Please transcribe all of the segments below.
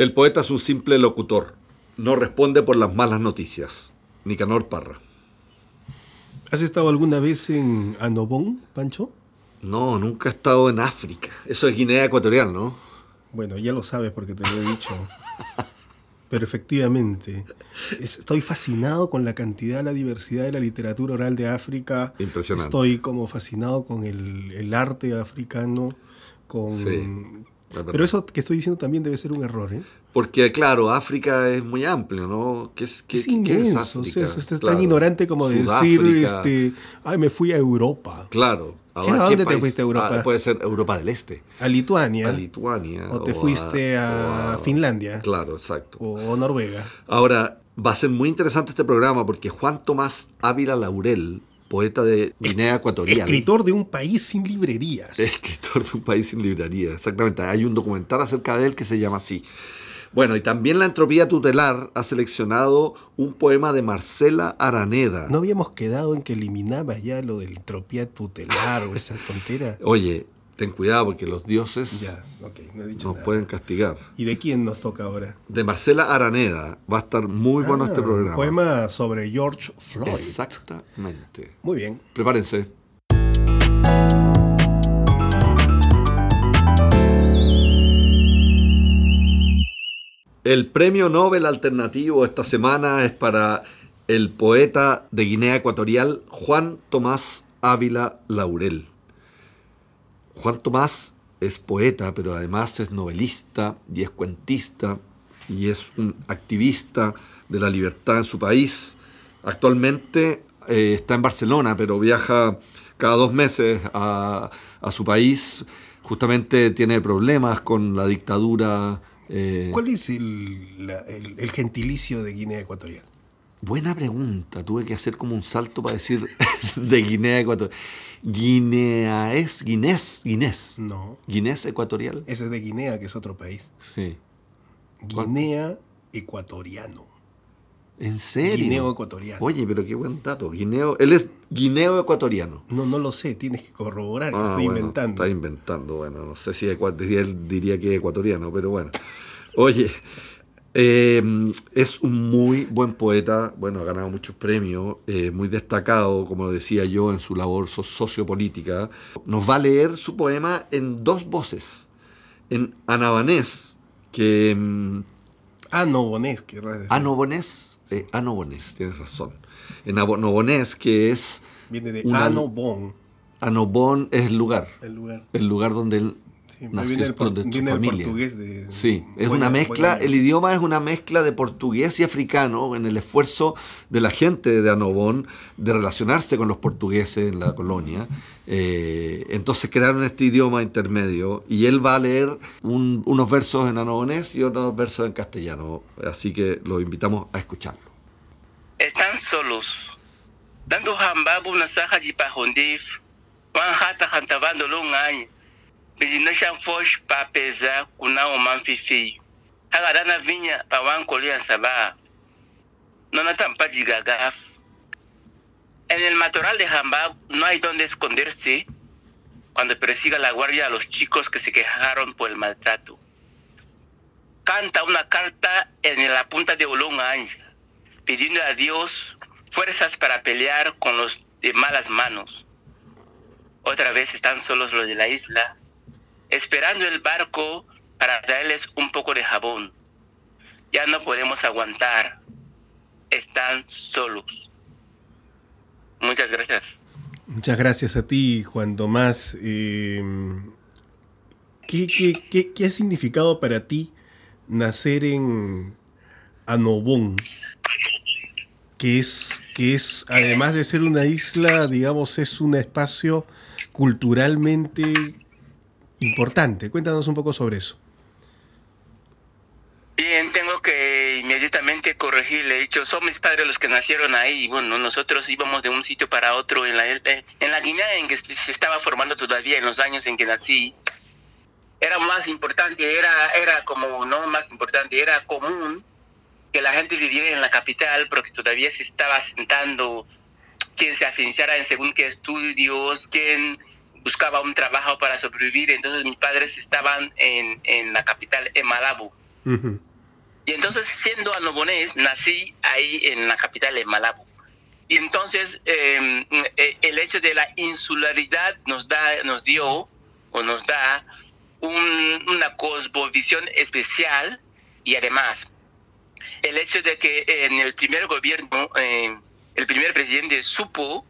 El poeta es un simple locutor. No responde por las malas noticias. Nicanor Parra. ¿Has estado alguna vez en Anobón, Pancho? No, nunca he estado en África. Eso es Guinea Ecuatorial, ¿no? Bueno, ya lo sabes porque te lo he dicho. Pero efectivamente, estoy fascinado con la cantidad, la diversidad de la literatura oral de África. Impresionante. Estoy como fascinado con el, el arte africano, con, Sí, Pero eso que estoy diciendo también debe ser un error, ¿eh? Porque, claro, África es muy amplio, ¿no? ¿Qué es, qué, es qué- inmenso, o sea, es, es Claro. tan ignorante como decir, este, ay, me fui a Europa, Claro. ¿Qué- a dónde te fuiste a Europa? Ah, puede ser Europa del Este. a Lituania, A Lituania. o te fuiste a, o Finlandia, Claro, exacto. o, o Noruega. Ahora, va a ser muy interesante este programa porque Juan Tomás Ávila Laurel, poeta de Guinea Ecuatorial. Escritor de un país sin librerías. Escritor de un país sin librería, exactamente. Hay un documental acerca de él que se llama así. Bueno, y también la entropía tutelar ha seleccionado un poema de Marcela Araneda. No habíamos quedado en que eliminaba ya lo del entropía tutelar o esa tontera. Oye, ten cuidado porque los dioses Ya, ok, no he dicho nos nada. pueden castigar. ¿Y de quién nos toca ahora? De Marcela Araneda. Va a estar muy bueno Ah, este programa. Poema sobre George Floyd. Exactamente. Muy bien. Prepárense. El premio Nobel alternativo esta semana es para el poeta de Guinea Ecuatorial Juan Tomás Ávila Laurel. Juan Tomás es poeta, pero además es novelista y es cuentista y es un activista de la libertad en su país. Actualmente eh, está en Barcelona, pero viaja cada dos meses a, a su país. Justamente tiene problemas con la dictadura. eh, ¿Cuál es el, la- el- el gentilicio de Guinea Ecuatorial? Buena pregunta. Tuve que hacer como un salto para decir de Guinea Ecuatorial. Guinea es Guinés, Guinés. No, Guinés Ecuatorial. ese es de Guinea, que es otro país. Sí. Guinea Ecuatoriano. ¿En serio? Guineo Ecuatoriano. Oye, pero qué buen dato. Guineo, él es guineo ecuatoriano. No, no lo sé, tienes que corroborar, Ah, estoy bueno, inventando. Está inventando, bueno, no sé si él diría que es ecuatoriano, pero bueno. Oye, eh, es un muy buen poeta, bueno, ha ganado muchos premios, eh, muy destacado, como decía yo, en su labor so- sociopolítica. Nos va a leer su poema en dos voces, en anabanés, que... mm, Ah, no, Bonés, querrás decir. Anobonés, eh, Anobonés, tienes razón. En Anobonés, que es Viene de una- Anobón, Anobón es el lugar, el lugar. el lugar donde él Sí, nació, viene el, por- donde su familia. portugués de... Sí, es Buena- una mezcla, buena- el idioma es una mezcla de portugués y africano en el esfuerzo de la gente de Anobón de relacionarse con los portugueses en la colonia. Eh, entonces crearon este idioma intermedio y él va a leer un- unos versos en anobonés y otros versos en castellano. Así que los invitamos a escucharlo. están solos, dando hambabu na saja de pahondif, wan hata hantavando lungai, En el matorral de Jambab no hay donde esconderse cuando persiga la guardia a los chicos que se quejaron por el maltrato. Canta una carta en la punta de Olongay pidiendo a Dios fuerzas para pelear con los de malas manos. Otra vez están solos los de la isla, esperando el barco para traerles un poco de jabón. Ya no podemos aguantar. Están solos. Muchas gracias. Muchas gracias a ti, Juan Tomás. Eh, ¿qué, qué, qué, qué ha significado para ti nacer en Anobón? Que es, que es, además de ser una isla, digamos, es un espacio culturalmente importante. Cuéntanos un poco sobre eso. Bien, tengo que inmediatamente corregirle. He dicho, son mis padres los que nacieron ahí. Bueno, nosotros íbamos de un sitio para otro en la, en la Guinea en que se estaba formando todavía en los años en que nací. Era más importante, era, era como, no más importante, era común que la gente viviera en la capital porque todavía se estaba asentando quien se afinciara en según qué estudios, quien buscaba un trabajo para sobrevivir. Entonces mis padres estaban en, en la capital, en Malabo. Ujú. Y entonces, siendo anobonés, nací ahí en la capital de Malabo. Y entonces, eh, el hecho de la insularidad nos, da, nos dio o nos da una cosmovisión especial y además el hecho de que en el primer gobierno, eh, el primer presidente supo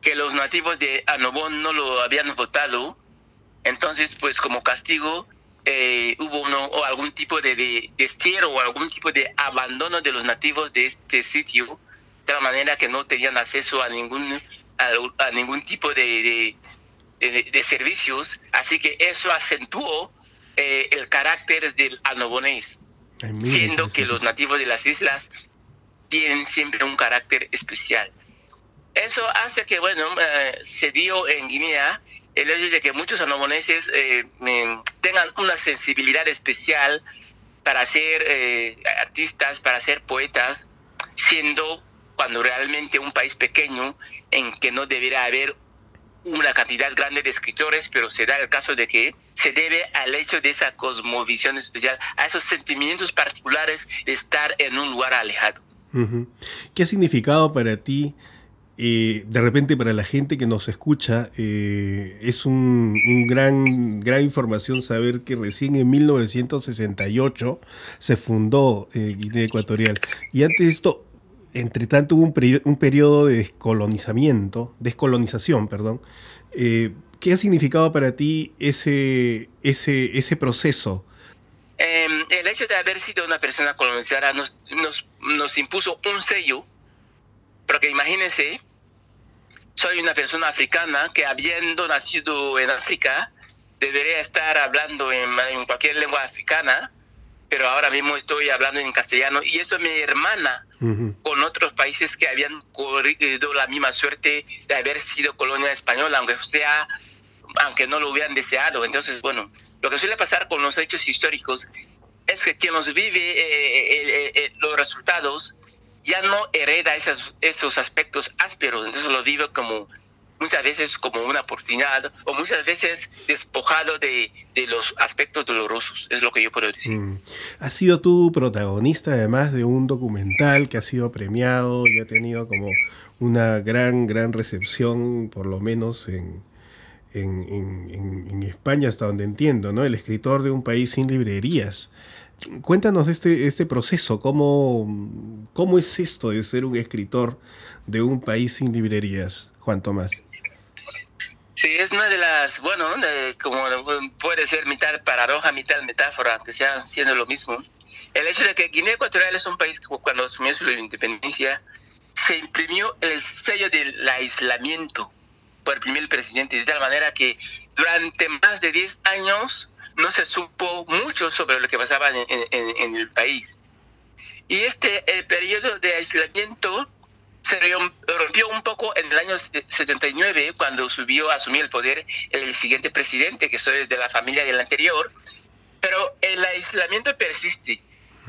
que los nativos de Anobón no lo habían votado, entonces pues como castigo eh, hubo uno, o algún tipo de, destierro o algún tipo de abandono de los nativos de este sitio, de la manera que no tenían acceso a ningún, a, ningún tipo de, de, servicios, así que eso acentuó eh, el carácter del anobonés, siendo que los nativos de las islas tienen siempre un carácter especial. Eso hace que, bueno, eh, se dio en Guinea el hecho de que muchos anoboneses eh, tengan una sensibilidad especial para ser eh, artistas, para ser poetas, siendo cuando realmente un país pequeño en que no debería haber una cantidad grande de escritores, pero se da el caso de que se debe al hecho de esa cosmovisión especial, a esos sentimientos particulares estar en un lugar alejado. ¿Qué significado para ti eh, de repente para la gente que nos escucha eh, es un, gran, gran información saber que recién en 1968 se fundó eh, Guinea Ecuatorial. Y antes de esto, entre tanto hubo un, un periodo de descolonizamiento, descolonización, perdón. ¿Qué ha significado para ti ese, ese, ese proceso? Em, el hecho de haber sido una persona colonizada nos, nos, nos impuso un sello porque imagínense soy una persona africana que habiendo nacido en África, debería estar hablando en, cualquier lengua africana, pero ahora mismo estoy hablando en castellano y eso me hermana con otros países que habían corrido la misma suerte de haber sido colonia española, aunque sea, aunque no lo hubieran deseado. Entonces, bueno, lo que suele pasar con los hechos históricos es que quien nos vive eh, eh, eh, los resultados ya no hereda esos, esos aspectos ásperos, entonces lo vive como muchas veces como una oportunidad o muchas veces despojado de, los aspectos dolorosos, es lo que yo puedo decir. Mm. Has sido tú protagonista además de un documental que ha sido premiado y ha tenido como una gran, gran recepción, por lo menos en, en, en España, hasta donde entiendo, ¿no? El escritor de un país sin librerías. Cuéntanos este, este proceso, ¿cómo, ¿cómo es esto de ser un escritor de un país sin librerías, Juan Tomás? Sí, es una de las, bueno, como puede ser mitad paradoja, mitad metáfora, que sean siendo lo mismo. El hecho de que Guinea Ecuatorial es un país que cuando asumió su independencia se imprimió el sello del aislamiento por el primer presidente, de tal manera que durante más de 10 años no se supo mucho sobre lo que pasaba en, el país. Y este el periodo de aislamiento se rompió un poco en el año 79, cuando subió a asumir el poder el siguiente presidente, que soy de la familia del anterior, pero el aislamiento persiste.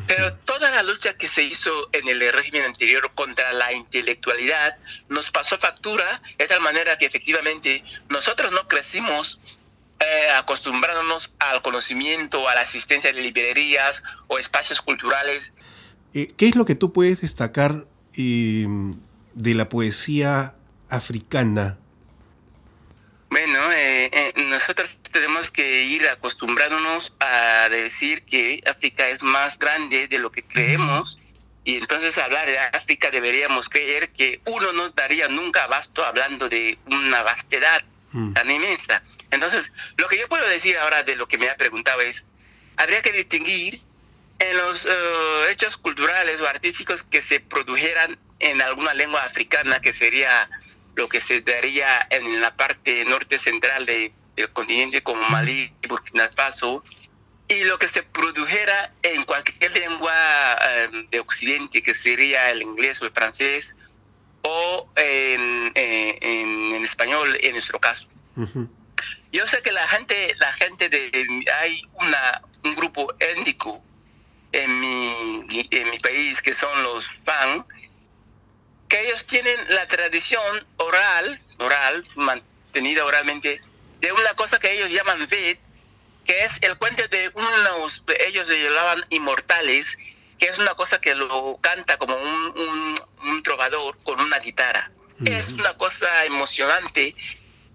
Pero toda la lucha que se hizo en el régimen anterior contra la intelectualidad nos pasó factura de tal manera que efectivamente nosotros no crecimos eh, acostumbrándonos al conocimiento, a la asistencia de librerías o espacios culturales. Eh, ¿Qué es lo que tú puedes destacar em, de la poesía africana? Bueno, eh, nosotros tenemos que ir acostumbrándonos a decir que África es más grande de lo que creemos y entonces hablar de África deberíamos creer que uno no daría nunca abasto hablando de una vastedad mm. tan inmensa. Entonces, lo que yo puedo decir ahora de lo que me ha preguntado es, habría que distinguir en los eh, hechos culturales o artísticos que se produjeran en alguna lengua africana, que sería lo que se daría en la parte norte central del continente como Malí, Burkina Faso, y lo que se produjera en cualquier lengua eh, de Occidente, que sería el inglés o el francés, o en, eh, en, español en nuestro caso. Yo sé que la gente, la gente de, hay una, un grupo étnico en mi, en mi país que son los FAN, que ellos tienen la tradición oral, oral, mantenida oralmente, de una cosa que ellos llaman Ved, que es el cuento de unos, ellos se llamaban inmortales, que es una cosa que lo canta como un, un, un trovador con una guitarra. Es una cosa emocionante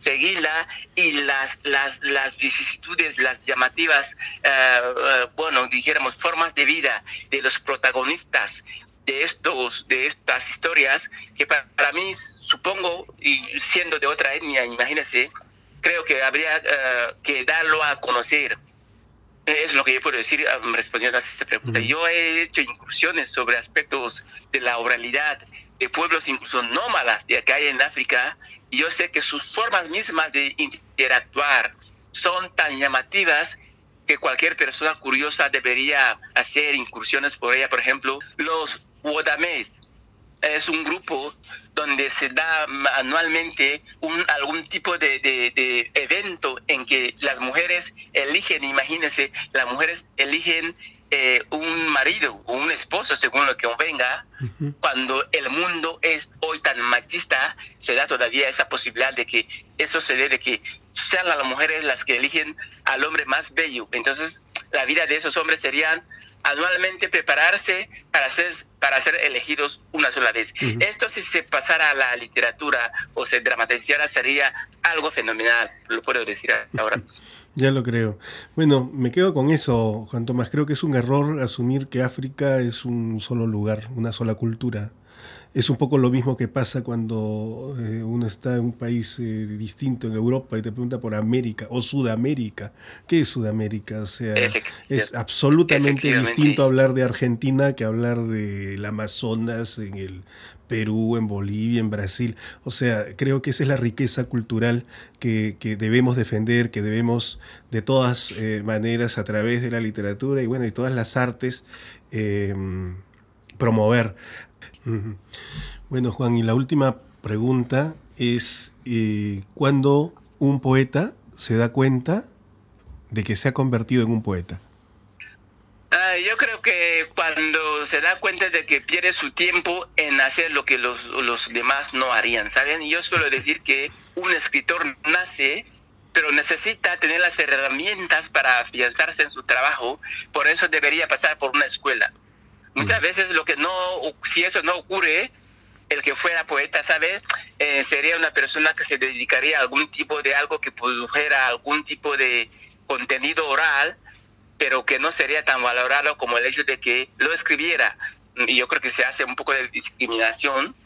seguirla y las, las, las vicisitudes, las llamativas, eh, eh, bueno, dijéramos, formas de vida de los protagonistas de estos de estas historias que para, para mí supongo y siendo de otra etnia imagínese creo que habría eh, que darlo a conocer es lo que yo puedo decir um, respondiendo a esta pregunta. Yo he hecho incursiones sobre aspectos de la oralidad de pueblos incluso nómadas de acá en África y yo sé que sus formas mismas de interactuar son tan llamativas que cualquier persona curiosa debería hacer incursiones por ella. Por ejemplo, los Wodamed es un grupo donde se da anualmente un, algún tipo de, de, de, evento en que las mujeres eligen, imagínense, las mujeres eligen eh, un marido o un esposo, según lo que venga, uh -huh. cuando el mundo es hoy tan machista, se da todavía esa posibilidad de que eso se dé, de que sean las mujeres las que eligen al hombre más bello. Entonces, la vida de esos hombres serían anualmente prepararse para ser, para ser elegidos una sola vez. Uh -huh. Esto si se pasara a la literatura o se dramatizara sería algo fenomenal, lo puedo decir ahora. Ya lo creo. Bueno, me quedo con eso, Juan Tomás. Creo que es un error asumir que África es un solo lugar, una sola cultura. Es un poco lo mismo que pasa cuando eh, uno está en un país eh, distinto en Europa y te pregunta por América o Sudamérica. ¿Qué es Sudamérica? O sea, es absolutamente distinto hablar de Argentina que hablar del Amazonas, en el Perú, en Bolivia, en Brasil. O sea, creo que esa es la riqueza cultural que, que debemos defender, que debemos de todas eh, maneras a través de la literatura y bueno, y todas las artes promover. Bueno, Juan, y la última pregunta es, eh, ¿cuándo un poeta se da cuenta de que se ha convertido en un poeta? Uh, yo creo que cuando se da cuenta de que pierde su tiempo en hacer lo que los, los demás no harían, ¿saben? Yo suelo decir que un escritor nace pero necesita tener las herramientas para afianzarse en su trabajo, por eso debería pasar por una escuela. Muchas veces lo que no, si eso no ocurre, el que fuera poeta, ¿sabe? Eh, sería una persona que se dedicaría a algún tipo de algo que produjera algún tipo de contenido oral, pero que no sería tan valorado como el hecho de que lo escribiera. Y yo creo que se hace un poco de discriminación,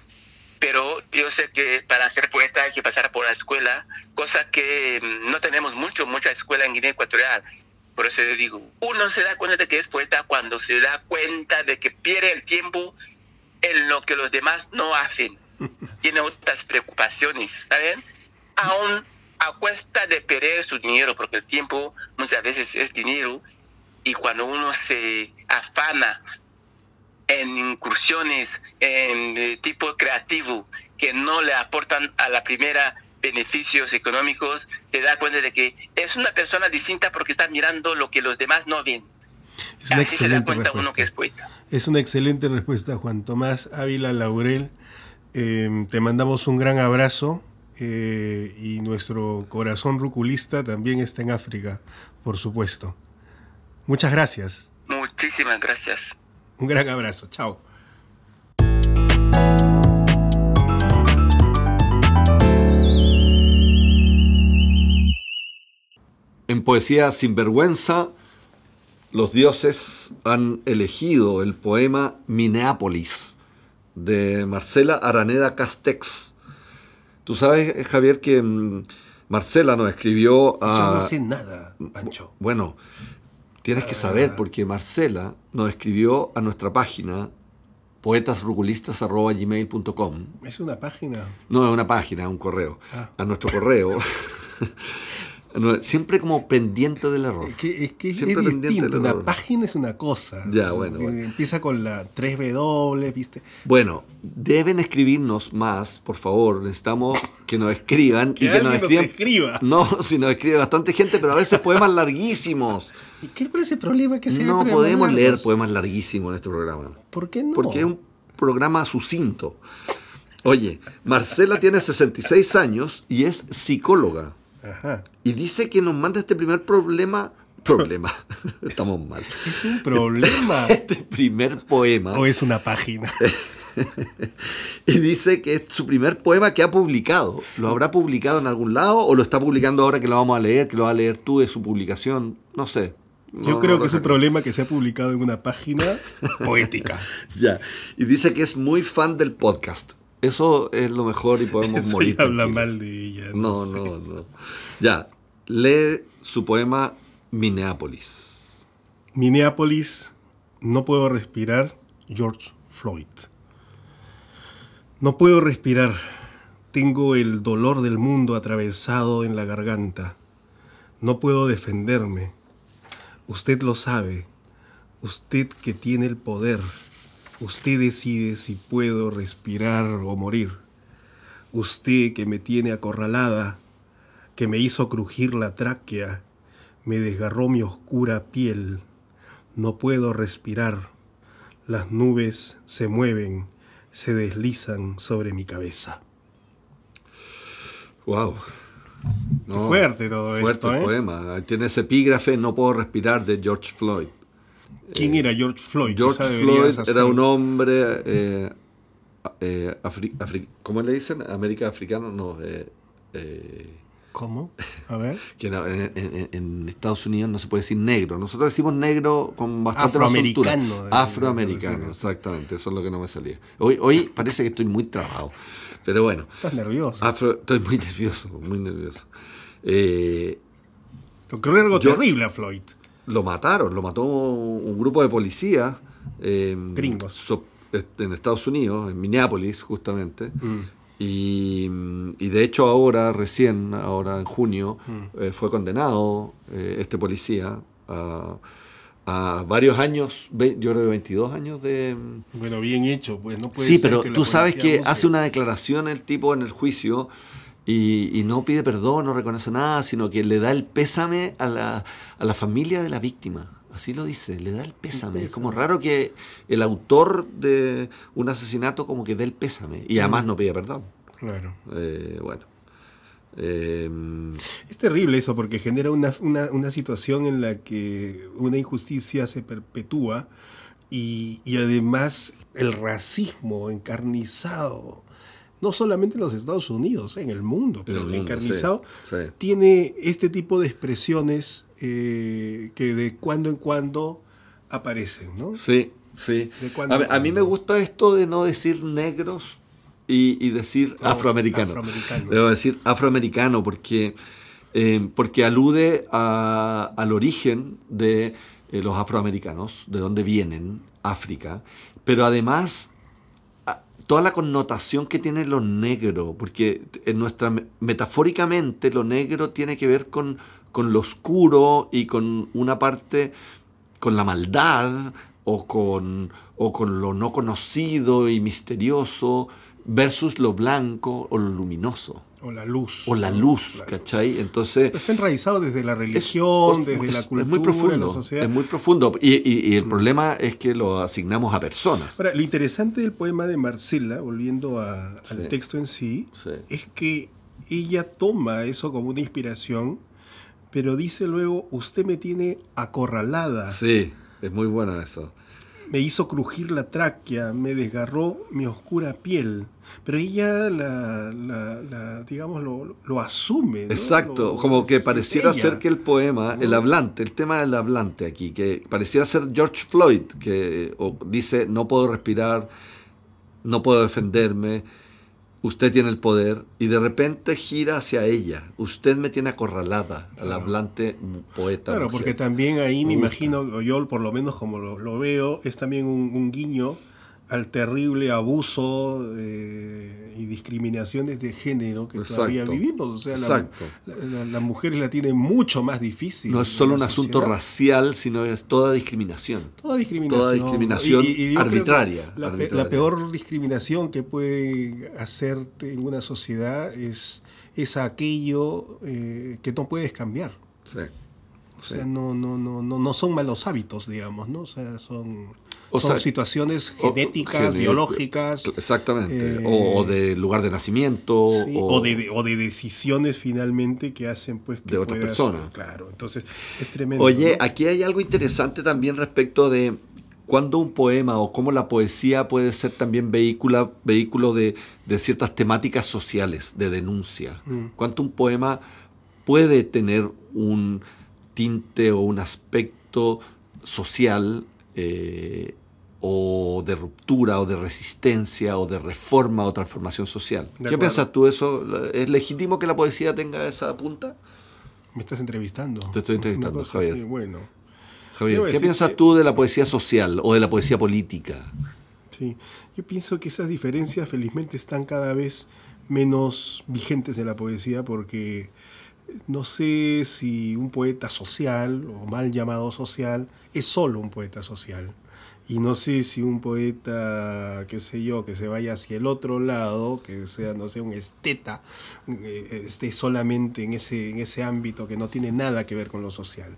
pero yo sé que para ser poeta hay que pasar por la escuela, cosa que no tenemos mucho, mucha escuela en Guinea Ecuatorial. Por eso yo digo, uno se da cuenta de que es poeta cuando se da cuenta de que pierde el tiempo en lo que los demás no hacen. Tiene otras preocupaciones, ¿saben? Aún a cuesta de perder su dinero, porque el tiempo muchas veces es dinero, y cuando uno se afana en incursiones en de tipo creativo que no le aportan a la primera beneficios económicos, se da cuenta de que es una persona distinta porque está mirando lo que los demás no ven. Es una Así excelente se da cuenta respuesta. uno que es poeta. Es una excelente respuesta, Juan Tomás Ávila Laurel. Eh, te mandamos un gran abrazo eh, y nuestro corazón ruculista también está en África, por supuesto. Muchas gracias. Muchísimas gracias. Un gran abrazo. Chao. En Poesía Sinvergüenza, los dioses han elegido el poema Minneapolis de Marcela Araneda Castex. Tú sabes, Javier, que Marcela nos escribió a... Yo no sé nada, Pancho. Bueno, tienes que saber porque Marcela nos escribió a nuestra página poetasruculistas.gmail.com ¿Es una página? No, es una página, un correo. Ah. A nuestro correo. Siempre como pendiente del error. Es que es, que es distinto. Una página es una cosa. Ya, bueno, bueno, Empieza con la 3W, ¿viste? Bueno, deben escribirnos más, por favor. Necesitamos que nos escriban. que y que nos escriban. Nos escriba. No, si nos escribe bastante gente, pero a veces poemas larguísimos. ¿Y qué cuál es el problema que se No podemos largos? leer poemas larguísimos en este programa. ¿Por qué no? Porque es un programa sucinto. Oye, Marcela tiene 66 años y es psicóloga. Ajá. Y dice que nos manda este primer problema problema. Estamos mal. Es un problema. Este primer poema. o es una página. Y dice que es su primer poema que ha publicado. ¿Lo habrá publicado en algún lado o lo está publicando ahora que lo vamos a leer, que lo vas a leer tú de su publicación? No sé. Yo creo no que es un problema que se ha publicado en una página poética. Ya. Y dice que es muy fan del podcast. Eso es lo mejor y podemos Eso morir. ya habla mal de ella. No, sé. no, no. Ya. Lee su poema Minneapolis. Minneapolis, no puedo respirar, George Floyd. No puedo respirar, tengo el dolor del mundo atravesado en la garganta. No puedo defenderme. Usted lo sabe, usted que tiene el poder. Usted decide si puedo respirar o morir. Usted que me tiene acorralada, que me hizo crujir la tráquea, me desgarró mi oscura piel. No puedo respirar. Las nubes se mueven, se deslizan sobre mi cabeza. Wow. Qué fuerte todo fuerte esto, ¿eh? poema. Tiene ese epígrafe No puedo respirar de George Floyd. ¿Quién era George Floyd? George Floyd hacer- era un hombre, eh, eh, afri- afri- ¿cómo le dicen? América africano, no, eh, eh, ¿Cómo? A ver. que no, en, en- en Estados Unidos no se puede decir negro. Nosotros decimos negro con bastante. Afroamericano, eh, Afroamericano, exactamente. Eso es lo que no me salía. Hoy, hoy parece que estoy muy trabado. Pero bueno, Estás nervioso. afro, estoy muy nervioso, muy nervioso. Eh, Lo era algo George- terrible a Floyd. Lo mataron, lo mató un grupo de policías. eh, Gringos. so- en Estados Unidos, en Minneapolis, justamente. Mm. Y, y de hecho ahora, recién, ahora en junio, Mm. eh, fue condenado eh, este policía a, a varios años, ve- yo creo que 22 años de... Bueno, bien hecho, pues no puede Sí, ser pero que tú sabes que hace una declaración el tipo en el juicio y, y no pide perdón, no reconoce nada, sino que le da el pésame a la, a la familia de la víctima. Así lo dice, le da el pésame. Es como raro que el autor de un asesinato como que dé el pésame y además no pide perdón. Claro. Eh, bueno. Eh, Es terrible eso porque genera una, una- una situación en la que una injusticia se perpetúa y, y además el racismo encarnizado, no solamente en los Estados Unidos, en el mundo, pero el mundo, encarnizado, sí, sí. tiene este tipo de expresiones eh, que de cuando en cuando aparecen, ¿no? Sí, sí. ¿De cuándo A, mí- en a mí me gusta esto de no decir negros y, y decir No, afroamericano. afroamericano. Debo decir afroamericano porque, eh, porque alude a- al origen de eh, los afroamericanos, de dónde vienen, África, pero además toda la connotación que tiene lo negro, porque en nuestra metafóricamente lo negro tiene que ver con, con lo oscuro y con una parte con la maldad o con, o con lo no conocido y misterioso versus lo blanco o lo luminoso O la luz. o la luz, Claro. ¿cachai? Entonces Pero Está enraizado desde la es- religión, es- desde es- la es cultura, muy la profundo, sociedad. Mm. es muy profundo y, y- y el problema es que lo asignamos a personas. Ahora, lo interesante del poema de Marcela, volviendo a- al texto en sí, Sí. es que ella toma eso como una inspiración, pero dice luego, usted me tiene acorralada, Sí, es muy bueno eso. Me hizo crujir la tráquea, me desgarró mi oscura piel. Pero ella, la, la- la, digamos, lo, lo asume. ¿no? Exacto, Lo- como que pareciera ella. ser que el poema, el hablante, el tema del hablante aquí, que pareciera ser George Floyd, que dice, no puedo respirar, no puedo defenderme, usted tiene el poder, y de repente gira hacia ella, usted me tiene acorralada, al Claro. hablante poeta. Claro, mujer. porque también ahí me imagino, yo por lo menos como lo, lo veo, es también un, un guiño al terrible abuso eh, y discriminaciones de género que todavía vivimos. O sea, la- Exacto. la- la- las mujeres la tienen mucho más difícil. No es solo la un asunto racial, sino es toda discriminación. Toda discriminación. Toda discriminación arbitraria, La, arbitraria. la peor discriminación que puede hacerte en una sociedad es, es aquello eh, que no puedes cambiar. Sí. O sea, no, no, no, no, no son malos hábitos, digamos, ¿no? O sea, son, O son sea, situaciones genéticas, biológicas. Exactamente. eh, o, o de lugar de nacimiento. sí, o, o, de, o de decisiones finalmente que hacen pues que De otra puedas- persona. Claro, entonces es tremendo. Oye, ¿no? aquí hay algo interesante también respecto de cuándo un poema o cómo la poesía puede ser también vehículo, vehículo de, de ciertas temáticas sociales, de denuncia. Mm. Cuánto un poema puede tener un tinte o un aspecto social eh, o de ruptura o de resistencia o de reforma o transformación social. ¿Qué piensas tú de eso? ¿Es legítimo que la poesía tenga esa punta? Me estás entrevistando. Te estoy entrevistando, Javier. así, bueno, Javier, ¿qué piensas que- tú de la poesía social o de la poesía política? sí. Yo pienso que esas diferencias felizmente están cada vez menos vigentes en la poesía porque no sé si un poeta social o mal llamado social es solo un poeta social. Y no sé si un poeta, qué sé yo, que se vaya hacia el otro lado, que sea, no sé, un esteta, eh, esté solamente en ese, en ese ámbito que no tiene nada que ver con lo social.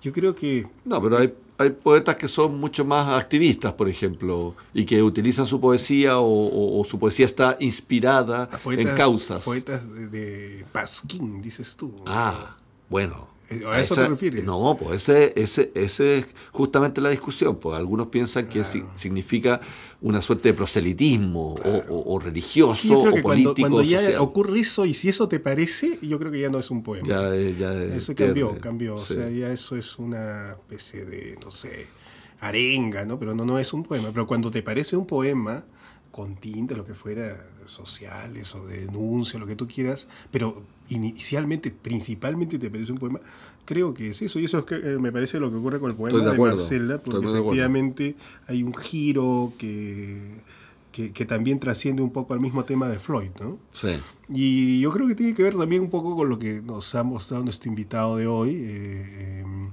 Yo creo que No, pero hay, hay poetas que son mucho más activistas, por ejemplo, y que utilizan su poesía o, o- o su poesía está inspirada poetas, en causas. poetas de, de Pasquín, dices tú. Ah, bueno. ¿A eso te refieres? No, pues ese, ese, ese es justamente la discusión. Pues algunos piensan que si- significa una suerte de proselitismo o- o, o religioso Yo creo o que cuando, político cuando ya social. ocurre eso y si eso te parece, yo creo que ya no es un poema. Ya, eh, ya, eh, eso cambió, cambió. Sí. O sea, ya eso es una especie de, no sé, arenga, ¿no? Pero no, no es un poema. Pero cuando te parece un poema, con tintes, lo que fuera, sociales o de denuncia, lo que tú quieras, pero inicialmente, principalmente te parece un poema, creo que es eso. Y eso es que, eh, me parece lo que ocurre con el poema Estoy de de, Marcela, estoy porque acuerdo. efectivamente hay un giro que, que, que también trasciende un poco al mismo tema de Floyd, ¿no? Sí. Y yo creo que tiene que ver también un poco con lo que nos ha mostrado nuestro invitado de hoy, eh, em,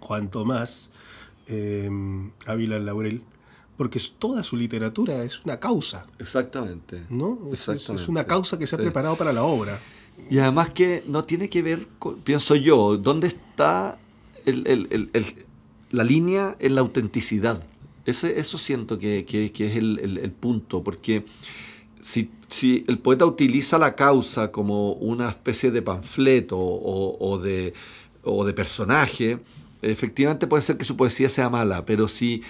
Juan Tomás em, Ávila Laurel, porque toda su literatura es una causa, Exactamente. ¿no? Es- Es, es Exactamente. una causa que se ha Sí. preparado para la obra. Y además que no tiene que ver, pienso yo, dónde está el- el- el- la línea en la autenticidad. Ese, eso siento que, que- que es el, punto, porque si, si el poeta utiliza la causa como una especie de panfleto o, o de, o de personaje, efectivamente puede ser que su poesía sea mala, pero si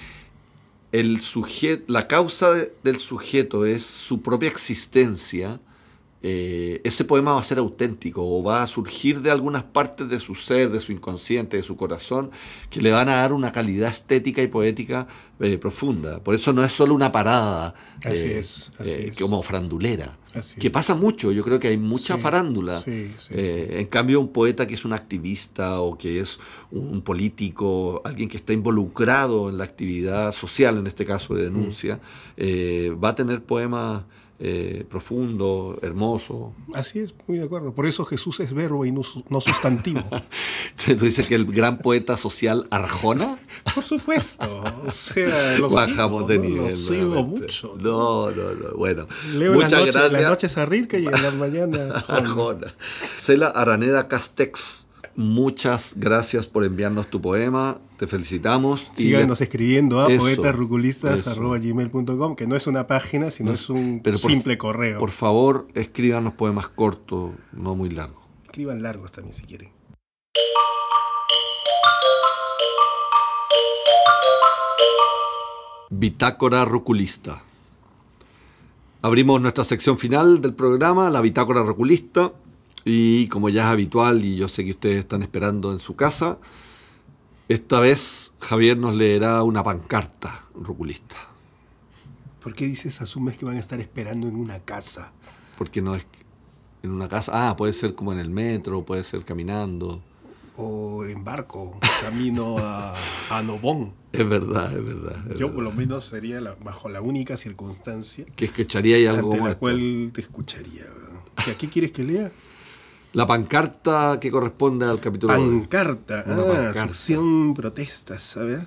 el sujeto, la causa de- del sujeto es su propia existencia, eh, ese poema va a ser auténtico o va a surgir de algunas partes de su ser, de su inconsciente, de su corazón, que le van a dar una calidad estética y poética eh, profunda. Por eso no es solo una parada Así eh, es, así como frandulera, Así que pasa mucho, yo creo que hay mucha Sí, farándula. sí, sí, En cambio, un poeta que es un activista o que es un político, alguien que está involucrado en la actividad social, en este caso de denuncia, eh, va a tener poemas eh, profundos, hermosos. Así es, muy de acuerdo. Por eso Jesús es verbo y no, su- no sustantivo. Tú dices que el gran poeta social Arjona. Por supuesto. O sea, lo Bajamos sigo, de ¿no? nivel. Lo sigo mucho. No, no, no. Bueno, Leo en las muchas noches, en las gracias. noches a Rilke y en las mañanas. Arjona. Cela Araneda Castex, muchas gracias por enviarnos tu poema. Te felicitamos. y Síganos escribiendo a Eso, poetasruculistas.gmail.com, que no es una página, sino No es un pero por- simple correo. Por favor, escríbanos poemas cortos, no muy largos. Escriban largos también si quieren. Bitácora Roculista. Abrimos nuestra sección final del programa, la Bitácora Roculista. Y como ya es habitual, y yo sé que ustedes están esperando en su casa, esta vez Javier nos leerá una pancarta roculista. ¿Por qué dices, asumes que van a estar esperando en una casa? Porque no es en una casa. Ah, puede ser como en el metro, puede ser caminando. O en barco, camino a, a Nobón. Es verdad, es verdad. es Yo verdad. por lo menos sería la- bajo la única circunstancia Que escucharía ahí algo ante la esto. cual te escucharía. ¿Y ¿A qué quieres que lea? La pancarta que corresponde al capítulo. Pancarta. Una ah, pancarta. sección protestas, ¿sabes?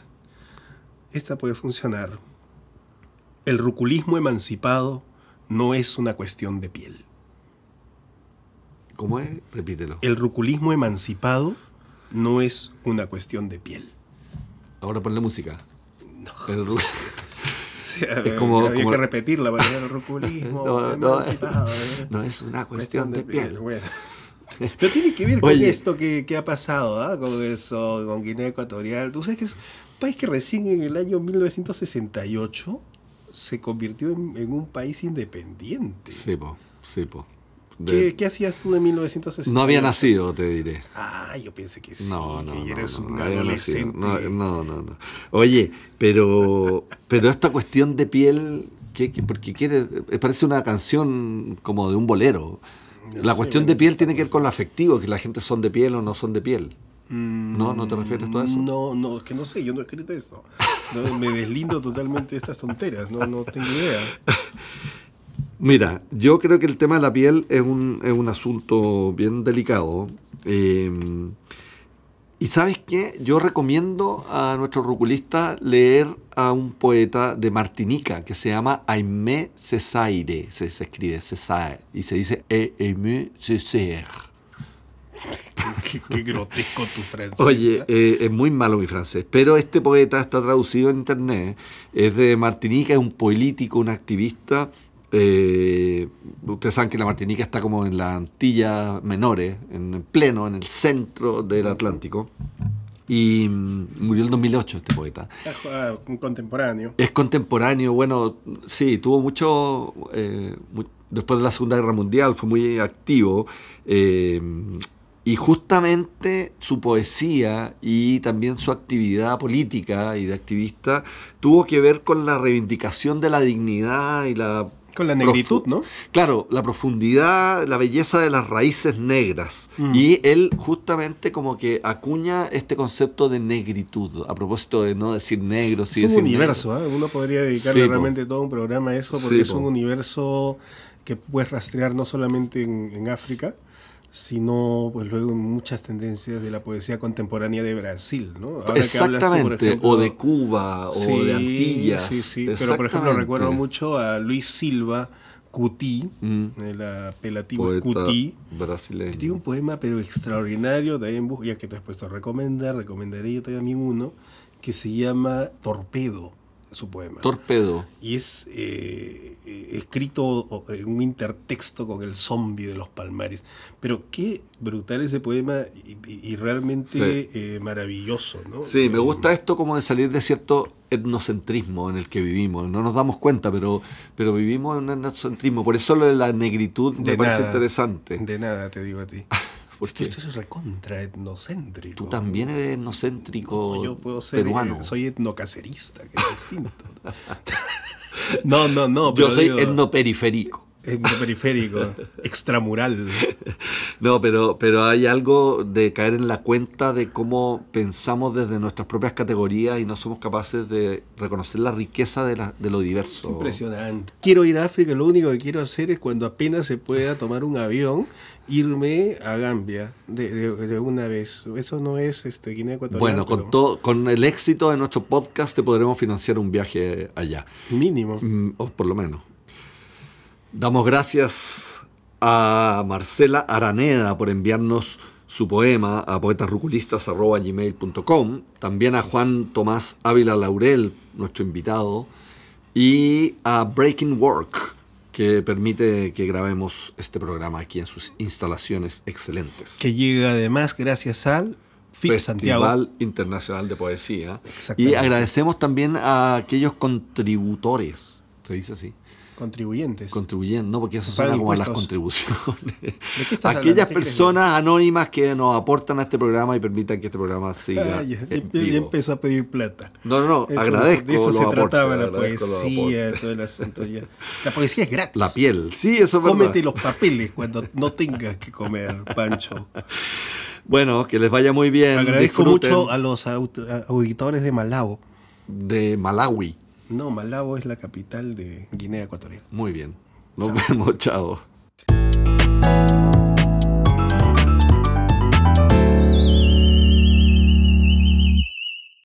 Esta puede funcionar. El ruculismo emancipado no es una cuestión de piel. ¿Cómo es? Repítelo. El ruculismo emancipado no es una cuestión de piel. Ahora ponle música. No, El Es como- había como- que repetirla para el ruculismo. No, no, emancipado, ¿eh? no es una cuestión de piel. bueno. Pero tiene que ver con Oye. esto que, que ha pasado, ¿ah? con eso, con Guinea Ecuatorial. Tú sabes que es un país que recién en el año 1968 se convirtió en, en un país independiente. Sí, po, sí, po. De- ¿Qué, qué hacías tú en 1968? No había nacido, te diré. Ah, yo pensé que sí, No, no, que no, eres no, un no adolescente. No, no, no. Oye, pero, pero esta cuestión de piel, ¿qué, qué- porque quiere, eh, parece una canción como de un bolero. La cuestión de piel tiene que ver con lo afectivo, que la gente son de piel o no son de piel. Mm, ¿No? ¿No te refieres tú a eso? No, no, es que no sé, yo no he escrito esto. No, me deslindo totalmente de estas tonteras, no, no tengo idea. Mira, yo creo que el tema de la piel es un, es un asunto bien delicado. eh, y sabes qué, yo recomiendo a nuestro ruculista leer a un poeta de Martinica que se llama Aimé Cesaire, se, se escribe Cesaire, y se dice Aimé Cesaire. Qué, qué grotesco tu francés. Oye, eh, es muy malo mi francés, pero este poeta está traducido en internet, es de Martinica, es un político, un activista. Eh, ustedes saben que la Martinica está como en las Antillas menores, en el pleno, en el centro del Atlántico. Y mm, murió en 2008 este poeta. Ah, un contemporáneo. Es contemporáneo, bueno, sí, tuvo mucho, eh, después de la Segunda Guerra Mundial, fue muy activo, eh, y justamente su poesía y también su actividad política y de activista tuvo que ver con la reivindicación de la dignidad y la... Con la negritud, ¿no? Claro, la profundidad, la belleza de las raíces negras. Mm. Y él justamente como que acuña este concepto de negritud, a propósito de no decir negro, sí es un decir universo, ¿ah? uno podría dedicarle Sí, po. realmente todo un programa a eso porque Sí, es po. un universo que puedes rastrear no solamente en, en África, sino pues luego muchas tendencias de la poesía contemporánea de Brasil, ¿no? Ahora que Exactamente, ejemplo, o de Cuba, o Sí, de Antillas. Sí, sí, pero por ejemplo recuerdo mucho a Luis Silva Cuti, Mm. el apelativo es Poeta Cuti, brasileño. que tiene un poema pero extraordinario, también ya que te has puesto a recomendar, recomendaré yo también uno, que se llama Torpedo, su poema. Torpedo. y es eh, eh, escrito en un intertexto con el zombie de los palmares. Pero qué brutal ese poema y, realmente Sí. eh, maravilloso, ¿no? Sí, me Eh, gusta esto como de salir de cierto etnocentrismo en el que vivimos. No nos damos cuenta, pero, pero vivimos en un etnocentrismo. Por eso lo de la negritud me parece interesante. De nada, te digo a ti. Porque Tú eres recontra etnocéntrico. tú también eres etnocéntrico No, yo puedo ser, peruano. eh, soy etnocacerista, que es distinto. no, no, no. Yo soy digo, etnoperiférico. Etnoperiférico, extramural. No, pero, pero hay algo de caer en la cuenta de cómo pensamos desde nuestras propias categorías y no somos capaces de reconocer la riqueza de, la- de lo diverso. Impresionante. Quiero ir a África, lo único que quiero hacer es cuando apenas se pueda tomar un avión, irme a Gambia de, de- de una vez. Eso no es este, Guinea Ecuatorial. Bueno, con, pero todo, con el éxito de nuestro podcast te podremos financiar un viaje allá. Mínimo. Mm, o por lo menos. Damos gracias a Marcela Araneda por enviarnos su poema a poetasruculistas.gmail.com también a Juan Tomás Ávila Laurel, nuestro invitado, y a Breaking Work, que permite que grabemos este programa aquí en sus instalaciones excelentes. Que llega además gracias al FIP Santiago. Festival Internacional de Poesía. Y agradecemos también a aquellos contributores, se dice así, Contribuyentes. contribuyendo, ¿no? porque eso suena como las contribuciones. ¿De qué estás Aquellas personas anónimas que nos aportan a este programa y permitan que este programa siga Ah, ya, en ya- ya vivo. empezó a pedir plata. No, no, no, Eso- agradezco De eso se aportes, trataba la poesía, todo el asunto ya. La poesía es gratis. La piel, sí, eso es verdad. Cómete los papeles cuando no tengas que comer, Pancho. Bueno, que les vaya muy bien. Agradezco disfruten mucho a los auditores de Malabo. de Malawi. No, Malabo es la capital de Guinea Ecuatorial. Muy bien. Nos vemos, chao.